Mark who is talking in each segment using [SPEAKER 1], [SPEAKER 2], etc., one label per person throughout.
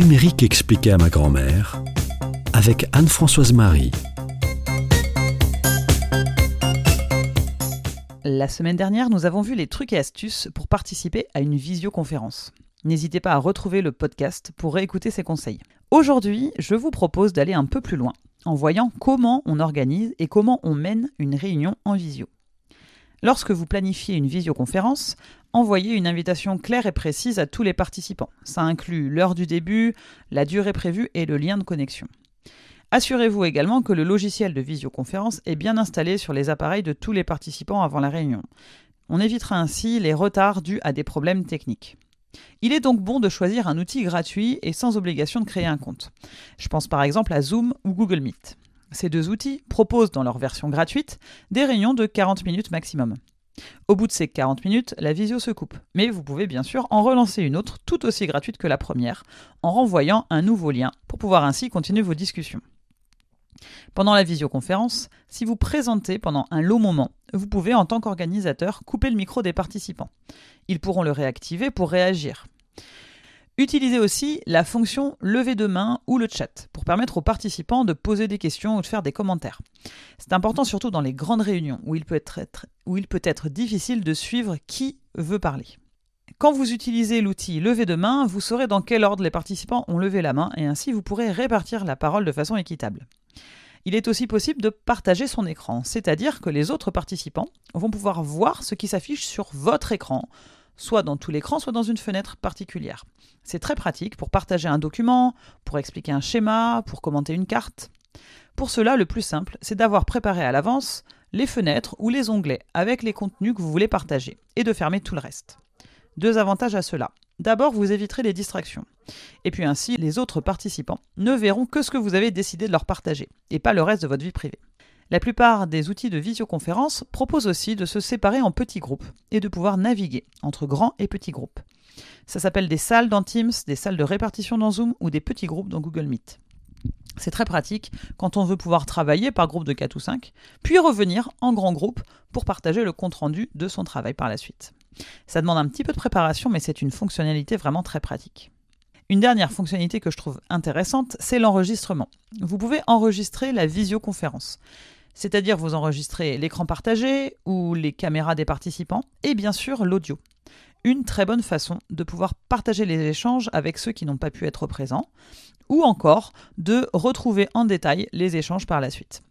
[SPEAKER 1] numérique expliqué à ma grand-mère avec Anne-Françoise Marie.
[SPEAKER 2] La semaine dernière, nous avons vu les trucs et astuces pour participer à une visioconférence. N'hésitez pas à retrouver le podcast pour réécouter ces conseils. Aujourd'hui, je vous propose d'aller un peu plus loin en voyant comment on organise et comment on mène une réunion en visio. Lorsque vous planifiez une visioconférence, envoyez une invitation claire et précise à tous les participants. Ça inclut l'heure du début, la durée prévue et le lien de connexion. Assurez-vous également que le logiciel de visioconférence est bien installé sur les appareils de tous les participants avant la réunion. On évitera ainsi les retards dus à des problèmes techniques. Il est donc bon de choisir un outil gratuit et sans obligation de créer un compte. Je pense par exemple à Zoom ou Google Meet. Ces deux outils proposent dans leur version gratuite des réunions de 40 minutes maximum. Au bout de ces 40 minutes, la visio se coupe, mais vous pouvez bien sûr en relancer une autre tout aussi gratuite que la première, en renvoyant un nouveau lien pour pouvoir ainsi continuer vos discussions. Pendant la visioconférence, si vous présentez pendant un long moment, vous pouvez en tant qu'organisateur couper le micro des participants. Ils pourront le réactiver pour réagir. Utilisez aussi la fonction lever de main ou le chat pour permettre aux participants de poser des questions ou de faire des commentaires. C'est important surtout dans les grandes réunions où il peut être, difficile de suivre qui veut parler. Quand vous utilisez l'outil lever de main, vous saurez dans quel ordre les participants ont levé la main et ainsi vous pourrez répartir la parole de façon équitable. Il est aussi possible de partager son écran, c'est-à-dire que les autres participants vont pouvoir voir ce qui s'affiche sur votre écran, soit dans tout l'écran, soit dans une fenêtre particulière. C'est très pratique pour partager un document, pour expliquer un schéma, pour commenter une carte. Pour cela, le plus simple, c'est d'avoir préparé à l'avance les fenêtres ou les onglets avec les contenus que vous voulez partager, et de fermer tout le reste. Deux avantages à cela. D'abord, vous éviterez les distractions. Et puis ainsi, les autres participants ne verront que ce que vous avez décidé de leur partager, et pas le reste de votre vie privée. La plupart des outils de visioconférence proposent aussi de se séparer en petits groupes et de pouvoir naviguer entre grands et petits groupes. Ça s'appelle des salles dans Teams, des salles de répartition dans Zoom ou des petits groupes dans Google Meet. C'est très pratique quand on veut pouvoir travailler par groupe de 4 ou 5, puis revenir en grand groupe pour partager le compte-rendu de son travail par la suite. Ça demande un petit peu de préparation, mais c'est une fonctionnalité vraiment très pratique. Une dernière fonctionnalité que je trouve intéressante, c'est l'enregistrement. Vous pouvez enregistrer la visioconférence. C'est-à-dire vous enregistrez l'écran partagé ou les caméras des participants et bien sûr l'audio. Une très bonne façon de pouvoir partager les échanges avec ceux qui n'ont pas pu être présents ou encore de retrouver en détail les échanges par la suite.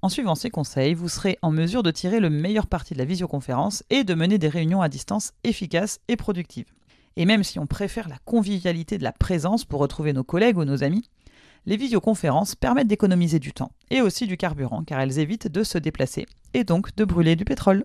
[SPEAKER 2] En suivant ces conseils, vous serez en mesure de tirer le meilleur parti de la visioconférence et de mener des réunions à distance efficaces et productives. Et même si on préfère la convivialité de la présence pour retrouver nos collègues ou nos amis, les visioconférences permettent d'économiser du temps et aussi du carburant car elles évitent de se déplacer et donc de brûler du pétrole.